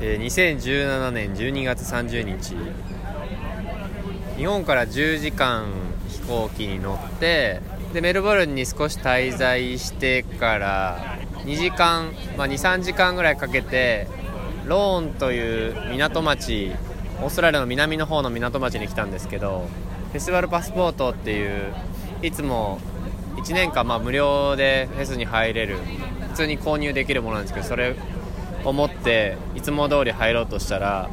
えー2017年12月30日。日本から10時間飛行機に乗ってでメルボルンに少し滞在してから2時間、まあ、23時間ぐらいかけてローンという港町オーストラリアの南の方の港町に来たんですけどフェスティバルパスポートっていういつも1年間まあ無料でフェスに入れる普通に購入できるものなんですけどそれ思っていつも通り入ろうとしたら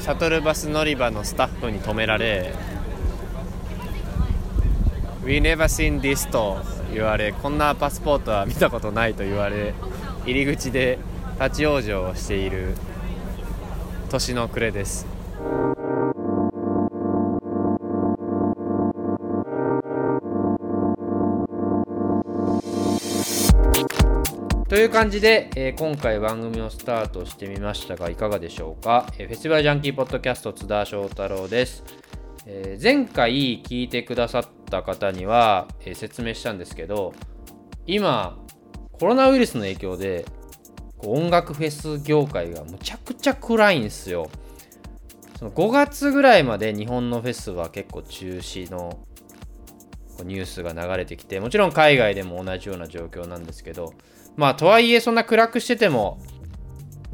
シャトルバス乗り場のスタッフに止められ「We never seen this」と言われこんなパスポートは見たことないと言われ入り口で立ち往生をしている年の暮れです。という感じで、えー今回番組をスタートしてみましたがいかがでしょうか、えーフェスティバルジャンキーポッドキャスト津田翔太郎です、えー前回聞いてくださった方には、え説明したんですけど今コロナウイルスの影響で音楽フェス業界がむちゃくちゃ暗いんですよ。その5月ぐらいまで日本のフェスは結構中止のニュースが流れてきてもちろん海外でも同じような状況なんですけどまあとはいえそんな暗くしてても、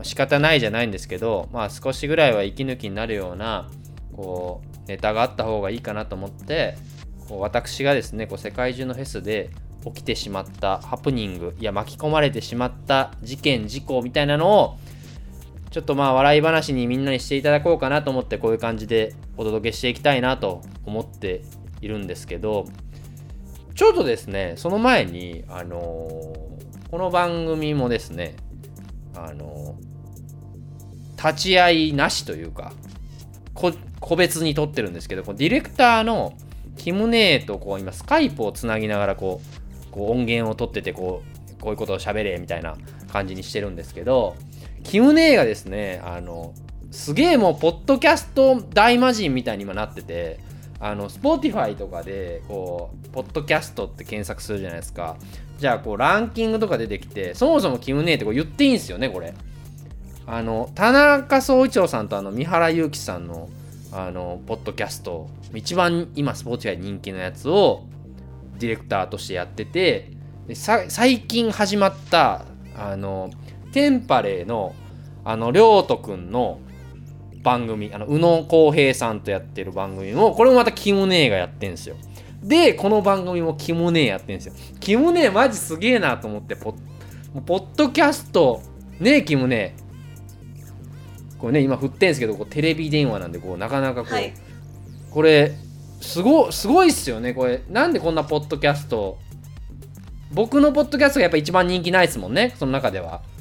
仕方ないじゃないんですけどまあ少しぐらいは息抜きになるようなこうネタがあった方がいいかなと思ってこう私がですねこう世界中のフェスで起きてしまったハプニングいや巻き込まれてしまった事件事故みたいなのをちょっとまあ笑い話にみんなにしていただこうかなと思ってこういう感じでお届けしていきたいなと思っているんですけどちょっとですねその前にあのこの番組もですねあの立ち会いなしというか個別に撮ってるんですけどこうディレクターのキムネーとこう今スカイプをつなぎながらこうこう音源を取っててこうこういうことを喋れみたいな感じにしてるんですけどキムネーがですねあのすげえもうポッドキャスト大魔人みたいに今なっててあの Spotify とかでこうポッドキャストって検索するじゃないですか。じゃあこうランキングとか出てきてそもそもキムネーってこう言っていいんですよねこれ。あの田中総一郎さんとあの三原祐希さんのあのポッドキャスト一番今 Spotify 人気のやつをディレクターとしてやっててで最近始まったあのテンパレーのあの亮斗くんの番組あの宇野浩平さんとやってる番組もこれもまたキムネーがやってんですよ。でこの番組もキムネーやってんですよ。キムネーマジすげえなと思ってポッポッドキャストねえキムネ。ーこれね今振ってんすけどこうテレビ電話なんでこうなかなかこう、はい。これすごすごいっすよねこれ。なんでこんなポッドキャスト僕のポッドキャストがやっぱ一番人気ないですもんねその中では。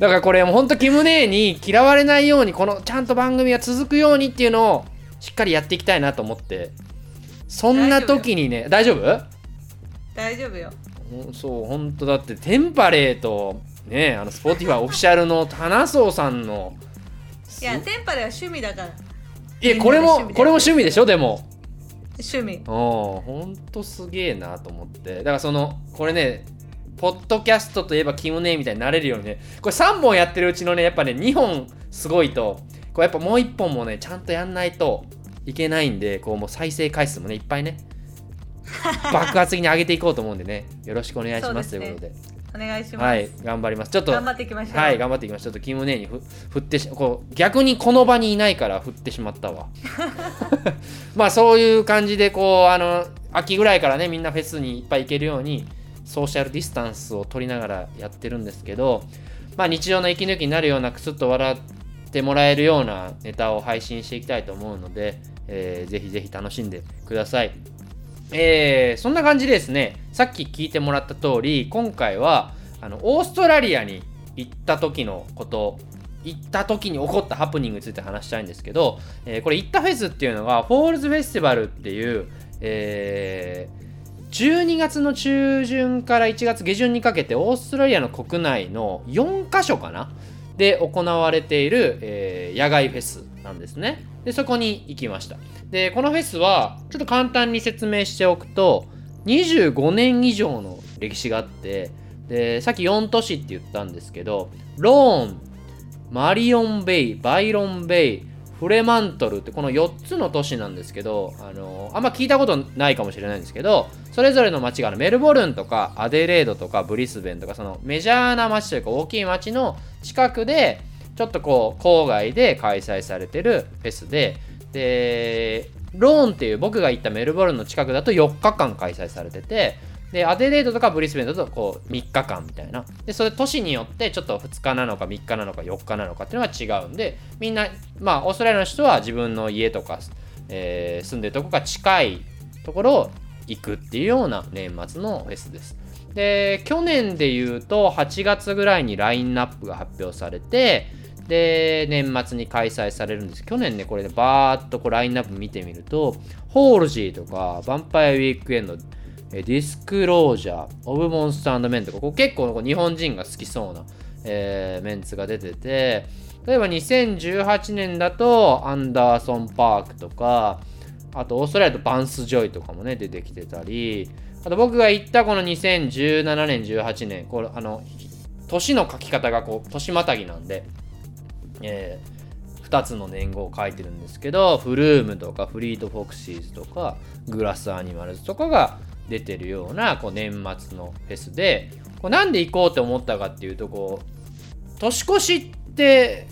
だからこれもうほんとキムネーに嫌われないようにこのちゃんと番組が続くようにっていうのをしっかりやっていきたいなと思ってそんな時にね大丈夫？大丈夫よ。そう本当だってテンパレーとねあのスポーティファーオフィシャルの花荘さんのいやテンパでは趣味だから。いやこれもこれも趣味でしょ？でも。趣味。うんほんとすげえなと思って。だからそのこれねポッドキャストといえばキムネーみたいになれるようにね。これ3本やってるうちのねやっぱね2本すごいと。こうやっぱもう1本もねちゃんとやんないといけないんでこうもう再生回数もねいっぱいね 爆発的に上げていこうと思うんでねよろしくお願いしますということで。お願いします、はい頑張ります。ちょっと頑張っていきましょう。はい、頑張っていきましょう。ちょっとキムネーにふ振ってし、こう、逆にこの場にいないから振ってしまったわ。まあ、そういう感じで、こう、あの、秋ぐらいからね、みんなフェスにいっぱい行けるように、ソーシャルディスタンスを取りながらやってるんですけど、まあ、日常の息抜きになるような、くすっと笑ってもらえるようなネタを配信していきたいと思うので、えーぜひぜひ楽しんでください。えーそんな感じでですね、さっき聞いてもらった通り、今回は、あの、オーストラリアに行った時のこと、行った時に起こったハプニングについて話したいんですけど、えーこれ行ったフェスっていうのが、フォールズフェスティバルっていう、えー12月の中旬から1月下旬にかけてオーストラリアの国内の4カ所かなで行われている、えー野外フェスなんですね。でそこに行きました。でこのフェスはちょっと簡単に説明しておくと25年以上の歴史があってでさっき4都市って言ったんですけどローンマリオンベイバイロンベイフレマントルってこの4つの都市なんですけどあのあんま聞いたことないかもしれないんですけどそれぞれの街があのメルボルンとかアデレードとかブリスベンとかそのメジャーな街というか大きい街の近くでちょっとこう郊外で開催されてるフェスででローンっていう僕が行ったメルボルンの近くだと4日間開催されててでアデレードとかブリスベンだとこう3日間みたいな。でそれ都市によってちょっと2日なのか3日なのか4日なのかっていうのが違うんでみんなまあオーストラリアの人は自分の家とか、えー住んでるとこが近いところを行くっていうような年末のフェスです。で去年で言うと8月ぐらいにラインナップが発表されてで年末に開催されるんです。去年ねこれでバーっとこうラインナップ見てみるとホールジーとかヴァンパイアウィークエンドディスクロージャー、オブ・モンスターメンとか、こ結構日本人が好きそうな、えーメンツが出てて、例えば2018年だとアンダーソン・パークとか、あとオーストラリアとバンス・ジョイとかもね、出てきてたり、あと僕が行ったこの2017年、18年、これあの、年の書き方がこう、年またぎなんで、え2つの年号を書いてるんですけど、フルームとかフリート・フォクシーズとか、グラス・アニマルズとかが出てるようなこう年末のフェスでこうなんで行こうって思ったかっていうとこう年越しって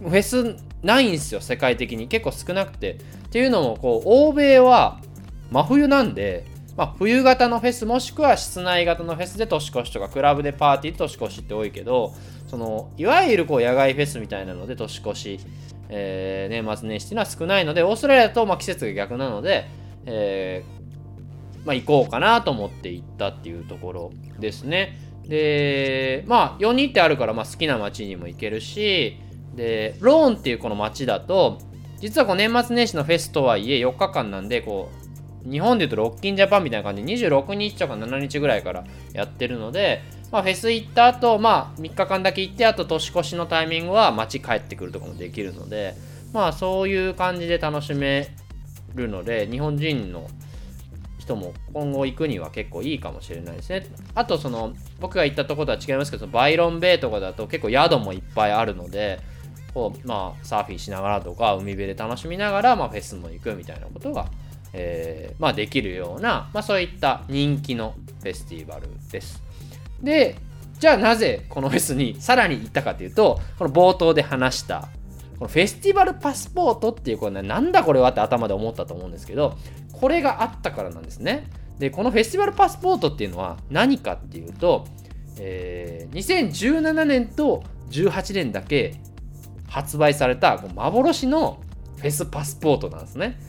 フェスないんですよ世界的に。結構少なくて。っていうのもこう欧米は真冬なんで、まあ、冬型のフェスもしくは室内型のフェスで年越しとかクラブでパーティーで年越しって多いけどそのいわゆるこう野外フェスみたいなので年越し、えー年末年始っていうのは少ないのでオーストラリアとま季節が逆なので、えーまあ、行こうかなと思って行ったっていうところですね。で、まあ、4人ってあるから、まあ、好きな街にも行けるし、で、ローンっていうこの街だと、実はこう年末年始のフェスとはいえ4日間なんで、こう、日本でいうとロッキンジャパンみたいな感じで26日とか7日ぐらいからやってるので、まあ、フェス行った後、まあ、3日間だけ行って、あと年越しのタイミングは街帰ってくるとかもできるので、まあ、そういう感じで楽しめるので、日本人の人も今後行くには結構いいかもしれないですね。あとその僕が行ったとことは違いますけどバイロンベイとかだと結構宿もいっぱいあるのでこうまあサーフィンしながらとか海辺で楽しみながら、まあ、フェスも行くみたいなことが、えーまあ、できるような、まあ、そういった人気のフェスティバルです。でじゃあなぜこのフェスにさらに行ったかというとこの冒頭で話したこのフェスティバルパスポートっていうこれ、ね、なんだこれはって頭で思ったと思うんですけどこれがあったからなんですね。でこのフェスティバルパスポートっていうのは何かっていうと、えー2017年と18年だけ発売された幻のフェスパスポートなんですね。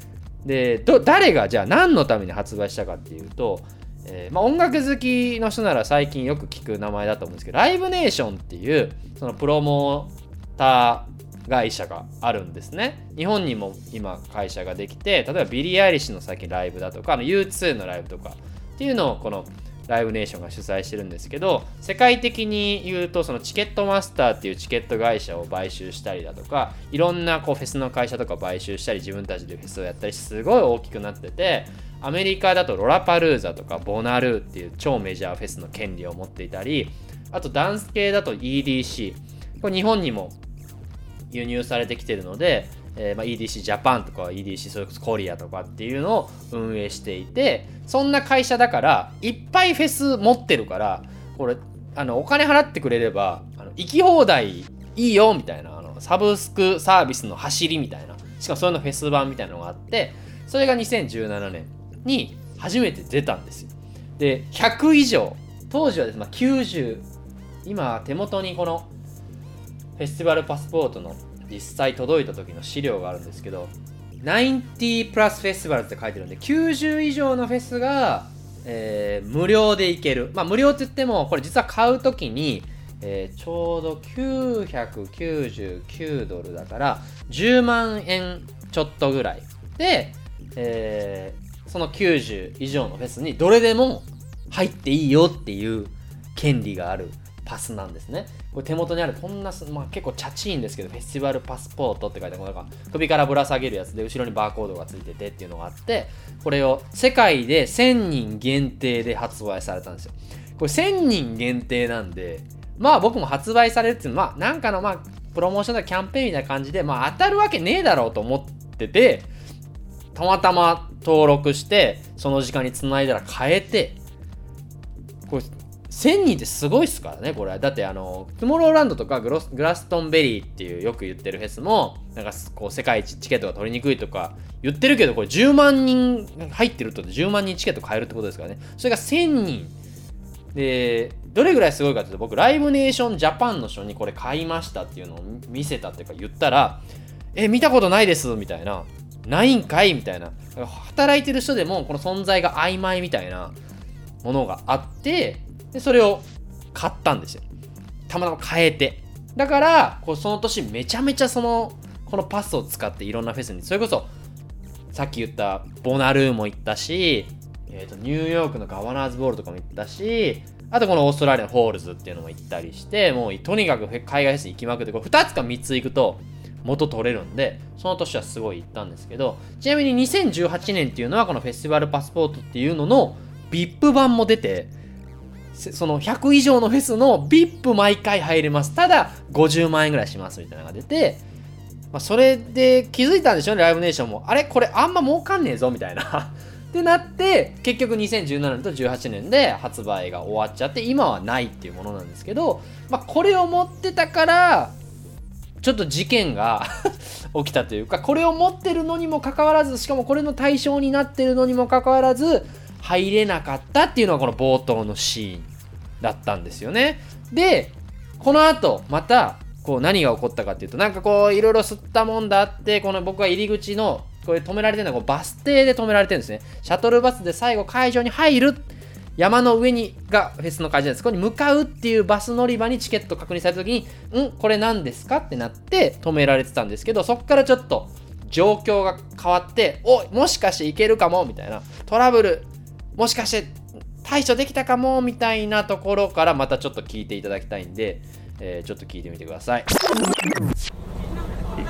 で誰がじゃあ何のために発売したかっていうと、えーまあ、音楽好きの人なら最近よく聞く名前だと思うんですけどライブネーションっていうそのプロモーター会社があるんですね。日本にも今会社ができて例えばビリー・アイリッシュの最近ライブだとかあの U2 のライブとかっていうのをこのライブネーションが主催してるんですけど世界的に言うとそのチケットマスターっていうチケット会社を買収したりだとかいろんなこうフェスの会社とか買収したり自分たちでフェスをやったりすごい大きくなっててアメリカだとロラパルーザとかボナルーっていう超メジャーフェスの権利を持っていたりあとダンス系だと EDC これ日本にも輸入されてきてるので、えーまあ、EDC ジャパンとか EDC それこそコリアとかっていうのを運営していてそんな会社だからいっぱいフェス持ってるからこれあのお金払ってくれればあの行き放題いいよみたいなあのサブスクサービスの走りみたいなしかもそれのフェス版みたいなのがあってそれが2017年に初めて出たんですよ。で100以上当時はです、まあ、90今手元にこのフェスティバルパスポートの実際届いた時の資料があるんですけど90プラスフェスティバルって書いてるんで90以上のフェスが、えー無料で行けるまあ無料って言ってもこれ実は買う時に、えーちょうど999ドルだから10万円ちょっとぐらいで、えーその90以上のフェスにどれでも入っていいよっていう権利があるパスなんですね。これ手元にあるこんな、まあ、結構チャチいんですけどフェスティバルパスポートって書いてあるなんか首からぶら下げるやつで後ろにバーコードがついててっていうのがあってこれを世界で1000人限定で発売されたんですよ。これ1000人限定なんでまあ僕も発売されるっていうのは、まあ、なんかのまあプロモーションだキャンペーンみたいな感じで、まあ、当たるわけねえだろうと思っててたまたま登録してその時間につないだら変えてこれ1000人ってすごいっすからねこれ。だってあのトゥモローランドとかグログラストンベリーっていうよく言ってるフェスもなんかこう世界一チケットが取りにくいとか言ってるけどこれ10万人入ってると10万人チケット買えるってことですからね。それが1000人。でどれぐらいすごいかというと僕ライブネーションジャパンの人にこれ買いましたっていうのを見せたっていうか言ったらえ見たことないですみたいな。ないんかいみたいな。働いてる人でもこの存在が曖昧みたいなものがあってでそれを買ったんですよ。たまたま変えて。だからこうその年めちゃめちゃそのこのパスを使っていろんなフェスに。それこそさっき言ったボナルーも行ったし、えー、とニューヨークのガバナーズボールとかも行ったしあとこのオーストラリアのホールズっていうのも行ったりしてもうとにかく海外フェス行きまくってこれ2つか3つ行くと元取れるんでその年はすごい行ったんですけどちなみに2018年っていうのはこのフェスティバルパスポートっていうのの VIP 版も出てその100以上のフェスの VIP 毎回入れます。ただ50万円ぐらいしますみたいなのが出て、まあ、それで気づいたんでしょうねライブネーションも。あれ？これあんま儲かんねえぞみたいな。ってなって結局2017年と18年で発売が終わっちゃって今はないっていうものなんですけど、まあ、これを持ってたからちょっと事件が 起きたというかこれを持ってるのにもかかわらずしかもこれの対象になってるのにもかかわらず入れなかったっていうのがこの冒頭のシーンだったんですよね。でこの後またこう何が起こったかっていうとなんかこういろいろ吸ったもんだってこの僕は入り口のこれ止められてるのはこうバス停で止められてるんですね。シャトルバスで最後会場に入る山の上にがフェスの会場です。そこに向かうっていうバス乗り場にチケット確認された時に、んこれ何ですかってなって止められてたんですけど、そこからちょっと状況が変わって、おもしかしていけるかもみたいな、トラブル、もしかして対処できたかもみたいなところからまたちょっと聞いていただきたいんで、えー、ちょっと聞いてみてください。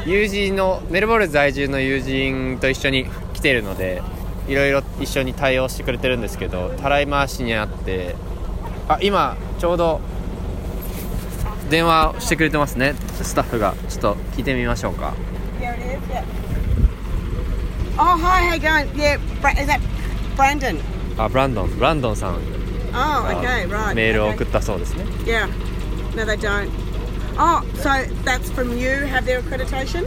友人のメルボルン在住の友人と一緒に来てるのでいろいろ一緒に対応してくれてるんですけどたらい回しにあってあ今ちょうど電話してくれてますねスタッフがちょっと聞いてみましょうか. Oh, hi, how you going? Yeah, is that Brandon? あブランドンブランドンさん Oh, okay, right. メールを okay. 送ったそうですね Yeah. No, they don't. Oh, so that's from you, have their accreditation?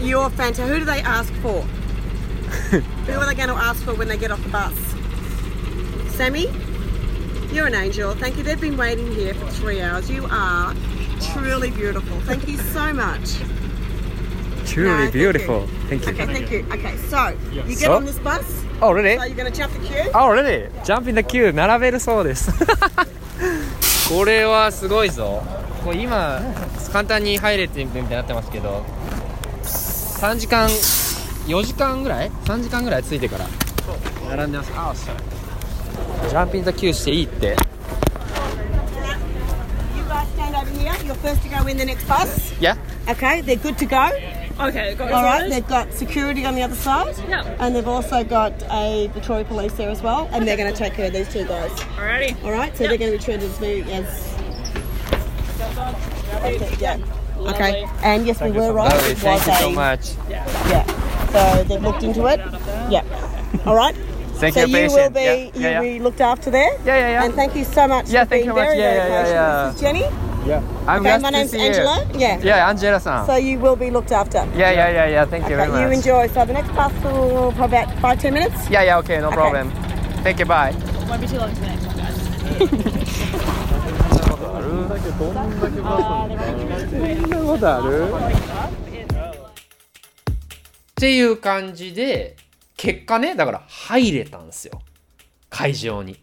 You're fantastic. Who do they ask for? Who are they going to ask for when they get off the bus? Sammy? You're an angel. Thank you. They've been waiting here for three hours. You are truly beautiful. Thank you so much. Truly No, thank beautiful you. Thank you Okay, thank you. Okay, so you get So? on this bus. Oh really? So you're to jump the queue? Oh really? Jump in the queue 並べるそうですこれはすごいぞこれ今簡単に入れてみたいになってますけど3時間4時間ぐらい ?3 時間ぐらいついてから並んでますあジャンピングキューしていいって You guys stand over here. You're first to go in the next bus. Yeah? Okay, they're good to go. Okay, got All right, they've got security on the other side. Yeah. And they've also got a Victoria Police there as well, and they're going to take care of these two guys. Alrighty. All right, so they're going to be treated as very as. Okay, yeah. Okay, and yes, we were right. Lovely, thank you so much yeah. So they've looked into it. Yeah. All right. Thank so you, you patient. will be Yeah, you yeah, will yeah. be looked after there. Yeah, yeah, yeah. And thank you so much Yeah, for thank being you very much. very, Yeah, very yeah, patient. yeah, This is Jenny. I'm Okay, my name's see you. Angela. Yeah. Yeah, Angela さん So you will be looked after. Yeah, yeah, yeah, yeah. Thank you Okay, very much. you enjoy. So the next bus will for about five, ten minutes. Yeah, yeah, okay, no Okay. problem. Thank you, bye. Won't be too long today. っていう感じで結果ねだから入れたんですよ会場に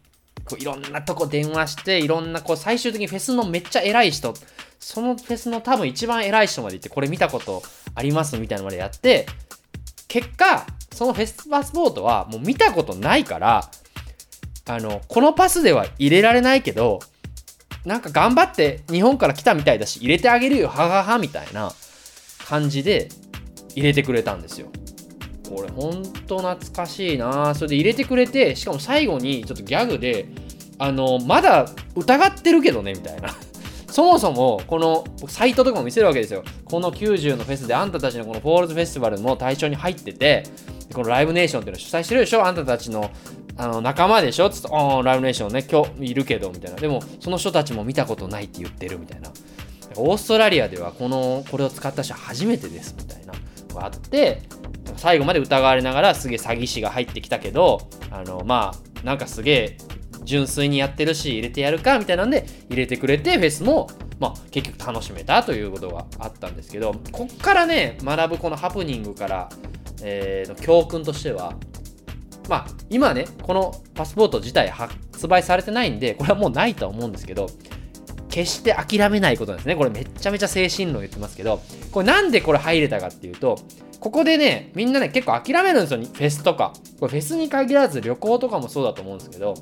こういろんなとこ電話していろんなこう最終的にフェスのめっちゃ偉い人。そのフェスの多分一番偉い人まで行ってこれ見たことありますみたいなのまでやって結果そのフェスパスポートはもう見たことないからあのこのパスでは入れられないけどなんか頑張って日本から来たみたいだし入れてあげるよはははみたいな感じで入れてくれたんですよ。これほんと懐かしいな。それで入れてくれてしかも最後にちょっとギャグであのまだ疑ってるけどねみたいな。そもそもこのサイトとかも見せるわけですよ。この90のフェスであんたたちのこのフォールズフェスティバルも対象に入っててこのライブネーションっていうのを主催してるでしょ？あんたたちのあの仲間でしょ？つって「ああライブネーションね今日いるけど」みたいな。でもその人たちも見たことないって言ってるみたいな。オーストラリアではこのこれを使った人は初めてですみたいながあって最後まで疑われながらすげえ詐欺師が入ってきたけどあのまあなんかすげえ純粋にやってるし入れてやるかみたいなんで入れてくれてフェスも、まあ、結局楽しめたということがあったんですけどこっからね学ぶこのハプニングから、えーの教訓としてはまあ今ねこのパスポート自体発売されてないんでこれはもうないとは思うんですけど決して諦めないことなんですね。これめっちゃめちゃ精神論言ってますけど。これなんでこれ入れたかっていうとここでねみんなね結構諦めるんですよ。フェスとか。これフェスに限らず旅行とかもそうだと思うんですけど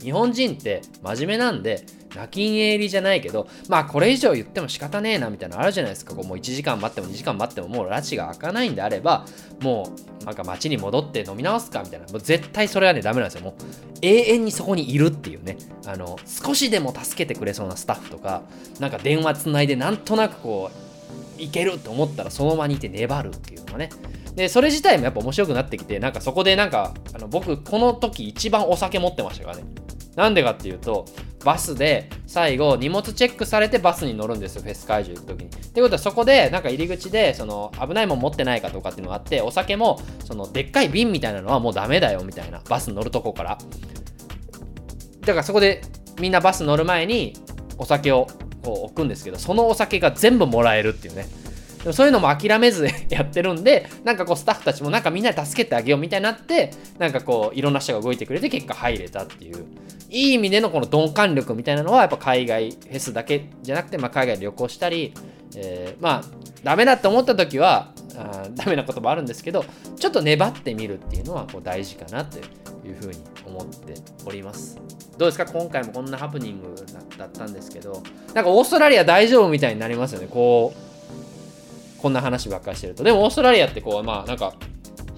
日本人って真面目なんで泣きん入りじゃないけどまあこれ以上言っても仕方ねえなみたいなのあるじゃないですか。こうもう1時間待っても2時間待ってももう拉致が開かないんであればもうなんか街に戻って飲み直すかみたいな。もう絶対それはねダメなんですよ。もう永遠にそこにいるっていうね。あの少しでも助けてくれそうなスタッフとかなんか電話つないでなんとなくこういけると思ったらその場にいて粘るっていうのがね。でそれ自体もやっぱ面白くなってきてなんかそこでなんかあの僕この時一番お酒持ってましたからね。なんでかっていうとバスで最後荷物チェックされてバスに乗るんですよフェス会場行く時に。ってことはそこでなんか入り口でその危ないもん持ってないかとかっていうのがあってお酒もそのでっかい瓶みたいなのはもうダメだよみたいなバス乗るとこから。だからそこでみんなバス乗る前にお酒をこう置くんですけどそのお酒が全部もらえるっていうね。でもそういうのも諦めず やってるんで、なんかこうスタッフたちもなんかみんなで助けてあげようみたいになって、なんかこういろんな人が動いてくれて結果入れたっていう、いい意味でのこの鈍感力みたいなのはやっぱ海外フェスだけじゃなくて、まあ、海外旅行したり、えーまあダメだって思った時はあダメなこともあるんですけど、ちょっと粘ってみるっていうのはこう大事かなというふうに思っております。どうですか？今回もこんなハプニングだったんですけど、なんかオーストラリア大丈夫みたいになりますよね。こうこんな話ばっかりしてると。でもオーストラリアってこう、まあなんか、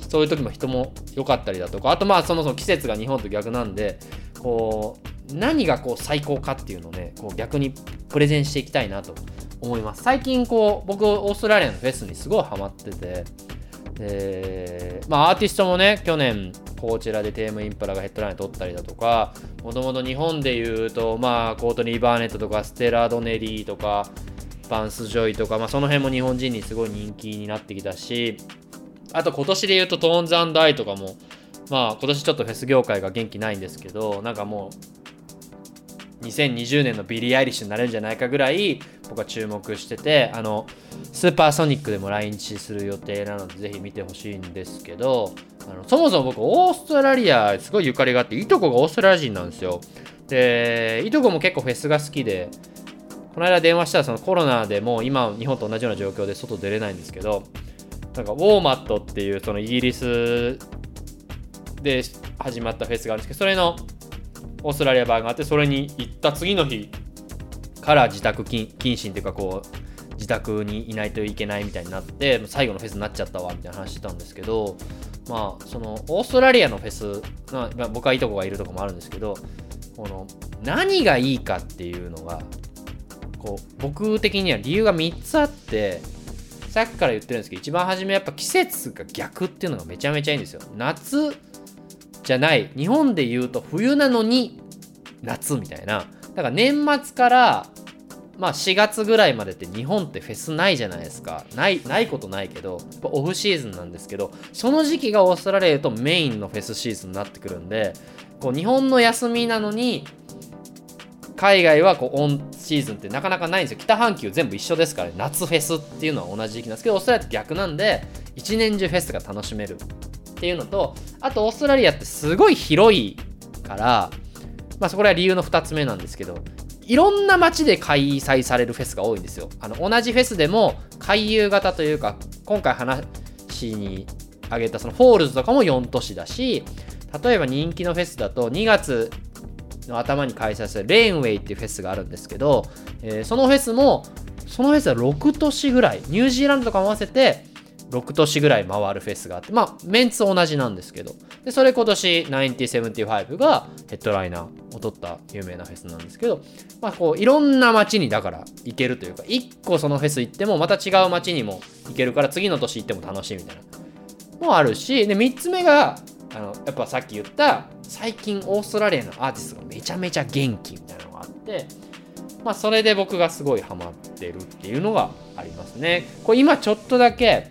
そういう時も人も良かったりだとか、あとまあそもそも季節が日本と逆なんで、こう、何がこう最高かっていうのをね、こう逆にプレゼンしていきたいなと思います。最近こう、僕オーストラリアのフェスにすごいハマってて、で、まあアーティストもね、去年、こちらでテームインパラがヘッドライン取ったりだとか、もともと日本で言うと、まあコートニー・バーネットとか、ステラ・ドネリーとか、バンス・ジョイとか、まあ、その辺も日本人にすごい人気になってきたし、あと今年で言うとトーンズアイとかも、まあ今年ちょっとフェス業界が元気ないんですけど、なんかもう、2020年のビリー・アイリッシュになれるんじゃないかぐらい僕は注目してて、あの、スーパーソニックでも来日する予定なので、ぜひ見てほしいんですけど、あのそもそも僕、オーストラリアすごいゆかりがあって、いとこがオーストラリア人なんですよ。で、いとこも結構フェスが好きで、この間電話したらそのコロナでもう今日本と同じような状況で外出れないんですけどなんかウォーマットっていうそのイギリスで始まったフェスがあるんですけどそれのオーストラリア版があってそれに行った次の日から自宅謹慎っていうかこう自宅にいないといけないみたいになって最後のフェスになっちゃったわみたいな話してたんですけどまあそのオーストラリアのフェス、まあ、僕はいいとこがいるとこもあるんですけどこの何がいいかっていうのがこう僕的には理由が3つあってさっきから言ってるんですけど一番初めやっぱ季節が逆っていうのがめちゃめちゃいいんですよ。夏じゃない日本で言うと冬なのに夏みたいな。だから年末からまあ4月ぐらいまでって日本ってフェスないじゃないですか。ないないことないけどオフシーズンなんですけどその時期がオーストラリアとメインのフェスシーズンになってくるんでこう日本の休みなのに海外はこうオンシーズンってなかなかないんですよ。北半球全部一緒ですから、ね、夏フェスっていうのは同じ時期なんですけどオーストラリアって逆なんで一年中フェスが楽しめるっていうのとあとオーストラリアってすごい広いからまあそこらは理由の2つ目なんですけどいろんな街で開催されるフェスが多いんですよ。あの同じフェスでも回遊型というか今回話に挙げたそのフォールズとかも4都市だし例えば人気のフェスだと2月の頭に開催されるレーンウェイっていうフェスがあるんですけど、えーそのフェスもそのフェスは6都市ぐらいニュージーランドとかも合わせて6都市ぐらい回るフェスがあってまあメンツ同じなんですけどでそれ今年975がヘッドライナーを取った有名なフェスなんですけどまあこういろんな街にだから行けるというか1個そのフェス行ってもまた違う街にも行けるから次の年行っても楽しいみたいなもあるしで3つ目があのやっぱさっき言った最近オーストラリアのアーティストがめちゃめちゃ元気みたいなのがあってまあそれで僕がすごいハマってるっていうのがありますね。これ今ちょっとだけ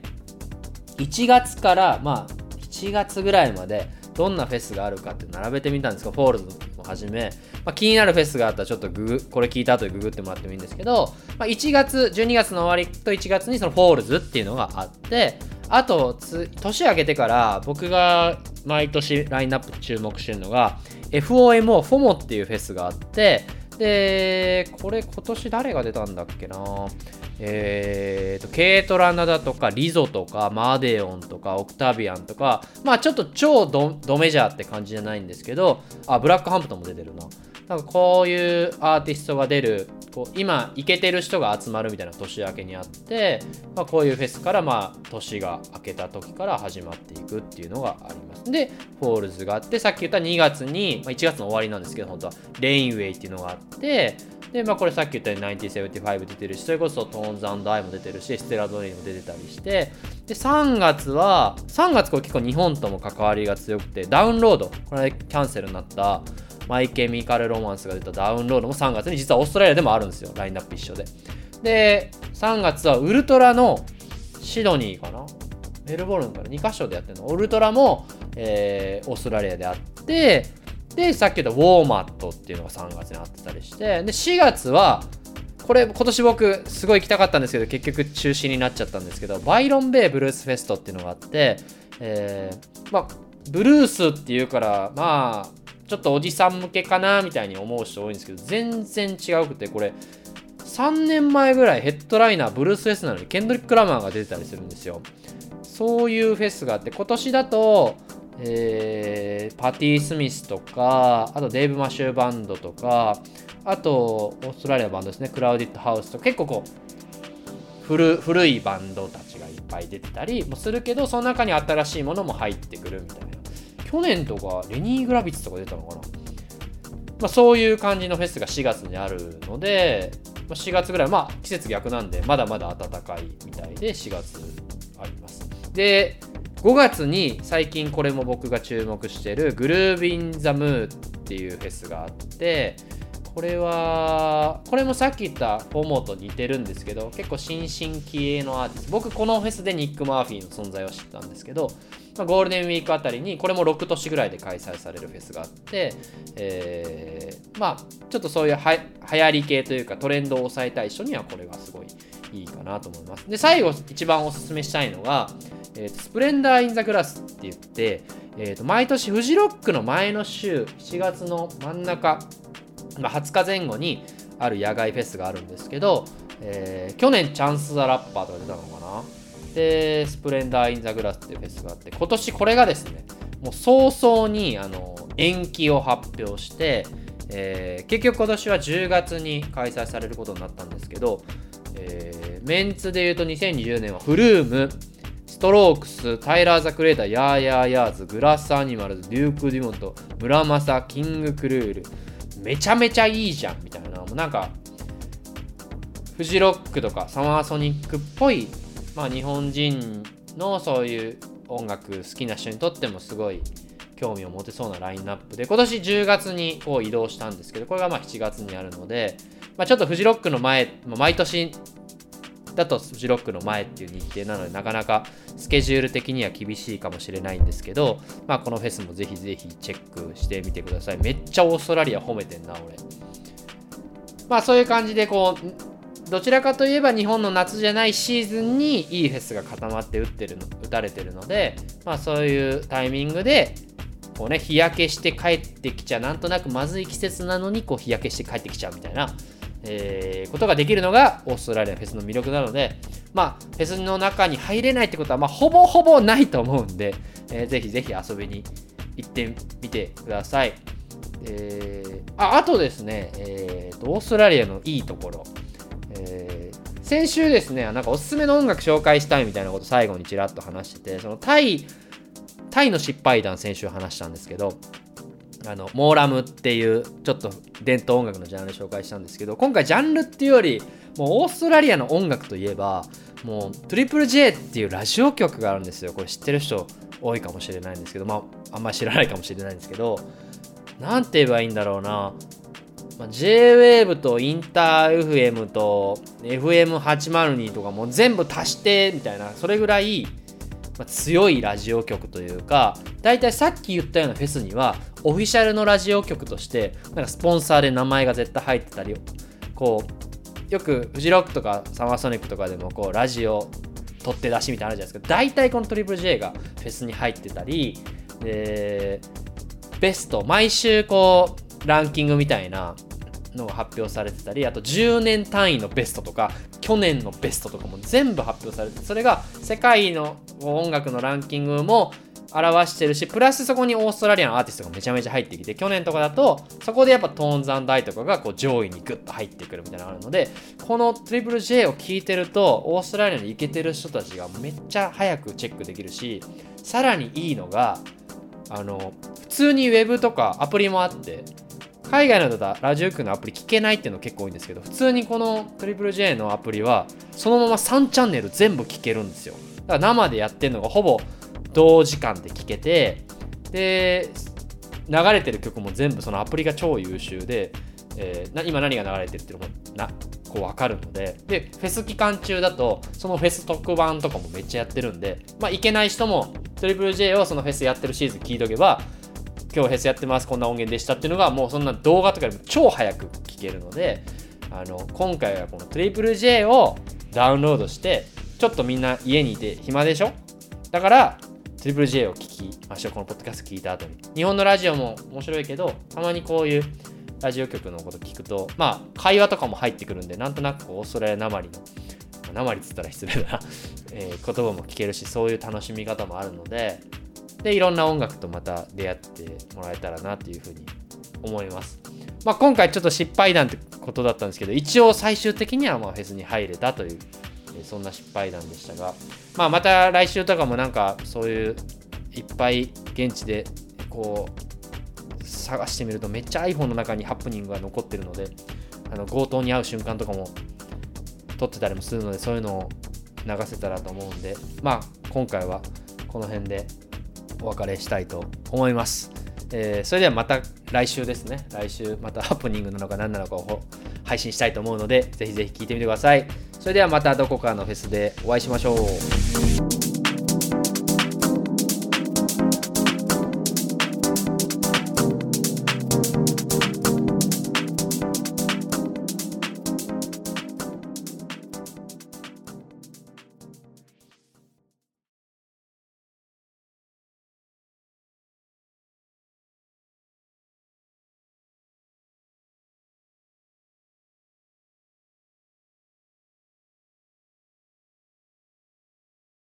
1月からまあ7月ぐらいまでどんなフェスがあるかって並べてみたんですがフォールズもはじめ、まあ、気になるフェスがあったらちょっとググこれ聞いた後でググってもらってもいいんですけど、まあ、1月12月の終わりと1月にそのフォールズっていうのがあってあと年明けてから僕が毎年ラインナップ注目してるのが FOMO フォモっていうフェスがあってでこれ今年誰が出たんだっけな？えーと、ケイトラナだとかリゾとかマデオンとかオクタビアンとかまあちょっと超ドドメジャーって感じじゃないんですけどあブラックハンプトンも出てるな。なんかこういうアーティストが出るこう今イケてる人が集まるみたいな年明けにあって、まあ、こういうフェスからまあ年が明けた時から始まっていくっていうのがあります。でフォールズがあってさっき言った2月に、まあ、1月の終わりなんですけど本当は。レインウェイっていうのがあってで、まあ、これさっき言ったように1975出てるし、それこそトーンズアイも出てるし、ステラドネリーも出てたりして、で、3月は、3月これ結構日本とも関わりが強くて、ダウンロード、これキャンセルになった、マイケミカル・ロマンスが出たダウンロードも3月に実はオーストラリアでもあるんですよ、ラインナップ一緒で。で、3月はウルトラのシドニーかなメルボルンから2カ所でやってるの。ウルトラも、えーオーストラリアであって、で、さっき言ったウォーマットっていうのが3月にあってたりして、で、4月は、これ今年僕すごい行きたかったんですけど結局中止になっちゃったんですけどバイロンベイブルースフェストっていうのがあって、えーまあブルースっていうからまあちょっとおじさん向けかなみたいに思う人多いんですけど全然違うくてこれ3年前ぐらいヘッドライナーブルースフェスなのにケンドリック・ラマーが出てたりするんですよ。そういうフェスがあって今年だとえーパティ・スミスとかあとデーブ・マシューバンドとかあとオーストラリアバンドですね。クラウディット・ハウスとか。結構こう古古いバンドたちがいっぱい出てたりもするけどその中に新しいものも入ってくるみたいな。去年とかレニー・グラビッツとか出たのかな、まあ、そういう感じのフェスが4月にあるので、ま、4月ぐらいまあ季節逆なんでまだまだ暖かいみたいで4月あります。で5月に最近これも僕が注目してるグルービン・ザ・ムーっていうフェスがあってこれはこれもさっき言ったフォモと似てるんですけど結構新進気鋭のアーティスト。僕このフェスでニック・マーフィーの存在を知ったんですけど、ゴールデンウィークあたりにこれも6都市ぐらいで開催されるフェスがあって、えーまあちょっとそういうは流行り系というかトレンドを抑えたい人にはこれがすごいいいかなと思います。で最後一番おすすめしたいのが、えーとスプレンダー・イン・ザ・グラスって言って、えーと毎年フジロックの前の週7月の真ん中まあ、20日前後にある野外フェスがあるんですけど、えー去年チャンス・ザ・ラッパーとか出たのかな。でスプレンダー・イン・ザ・グラスっていうフェスがあって今年これがですねもう早々にあの延期を発表して、えー結局今年は10月に開催されることになったんですけど、えーメンツでいうと2020年はフルーム。ストロークス、タイラー・ザ・クレーター、ヤーヤーヤーズ、グラス・アニマルズ、デューク・デュモント、村正、キング・クルール、めちゃめちゃいいじゃんみたいな、もうなんか、フジロックとかサマーソニックっぽい、まあ日本人のそういう音楽好きな人にとってもすごい興味を持てそうなラインナップで、今年10月にこう移動したんですけど、これがまあ7月にあるので、まあちょっとフジロックの前、毎年だとフジロックの前っていう日程なのでなかなかスケジュール的には厳しいかもしれないんですけど、まあ、このフェスもぜひぜひチェックしてみてください。めっちゃオーストラリア褒めてんな俺。まあそういう感じでこうどちらかといえば日本の夏じゃないシーズンにいいフェスが固まって打ってるの打たれてるのでまあそういうタイミングでこうね日焼けして帰ってきちゃなんとなくまずい季節なのにこう日焼けして帰ってきちゃうみたいなえーことができるのがオーストラリアフェスの魅力なので、まあ、フェスの中に入れないってことは、まあ、ほぼほぼないと思うんで、えーぜひぜひ遊びに行ってみてください。えーああとですね、えーと、オーストラリアのいいところ、えー先週ですねなんかおすすめの音楽紹介したいみたいなこと最後にちらっと話しててそのタイタイの失敗談先週話したんですけどあのモーラムっていうちょっと伝統音楽のジャンル紹介したんですけど今回ジャンルっていうよりもうオーストラリアの音楽といえばもうトリプル J っていうラジオ局があるんですよ。これ知ってる人多いかもしれないんですけどまああんまり知らないかもしれないんですけどなんて言えばいいんだろうな、まあ、JWAVE とインター FM と FM802 とかもう全部足してみたいなそれぐらいま強いラジオ局というか大体さっき言ったようなフェスにはオフィシャルのラジオ局としてなんかスポンサーで名前が絶対入ってたりこうよくフジロックとかサマーソニックとかでもこうラジオ取って出しみたいなのあるじゃないですか。大体このトリプル J がフェスに入ってたりでベスト毎週こうランキングみたいなの発表されてたりあと10年単位のベストとか去年のベストとかも全部発表されてそれが世界の音楽のランキングも表してるしプラスそこにオーストラリアのアーティストがめちゃめちゃ入ってきて去年とかだとそこでやっぱトーンズダイとかがこう上位にグッと入ってくるみたいなのがあるのでこのトリプル J を聞いてるとオーストラリアに行けてる人たちがめっちゃ早くチェックできるしさらにいいのがあの普通にウェブとかアプリもあって海外のだとラジオ局のアプリ聞けないっていうの結構多いんですけど普通にこのトリプル J のアプリはそのまま3チャンネル全部聞けるんですよ。だから生でやってるのがほぼ同時間で聞けてで流れてる曲も全部そのアプリが超優秀で、えー今何が流れてるっていうのもなこう分かるのででフェス期間中だとそのフェス特番とかもめっちゃやってるんで、まあ、行けない人もトリプル J をそのフェスやってるシーズン聞いとけば今日フェスやってますこんな音源でしたっていうのがもうそんな動画とかでも超早く聞けるのであの今回はこのトリプル J をダウンロードしてちょっとみんな家にいて暇でしょ？だからトリプル J を聞きましょう。このポッドキャスト聞いた後に。日本のラジオも面白いけどたまにこういうラジオ局のこと聞くとまあ会話とかも入ってくるんでなんとなくこうオーストラリアなまりのなまりっつったら失礼だな、えー言葉も聞けるしそういう楽しみ方もあるのででいろんな音楽とまた出会ってもらえたらなっていうふうに思います。まあ、今回ちょっと失敗談ってことだったんですけど一応最終的にはまフェスに入れたという、そんな失敗談でしたが、まあ、また来週とかもなんかそういういっぱい現地でこう探してみるとめっちゃ iPhone の中にハプニングが残ってるのであの強盗に遭う瞬間とかも撮ってたりもするのでそういうのを流せたらと思うんでまあ今回はこの辺でお別れしたいと思います。えーそれではまた来週ですね。来週また ハプニングなのか何なのかを配信したいと思うので、ぜひぜひ聴いてみてください。それではまたどこかのフェスでお会いしましょう。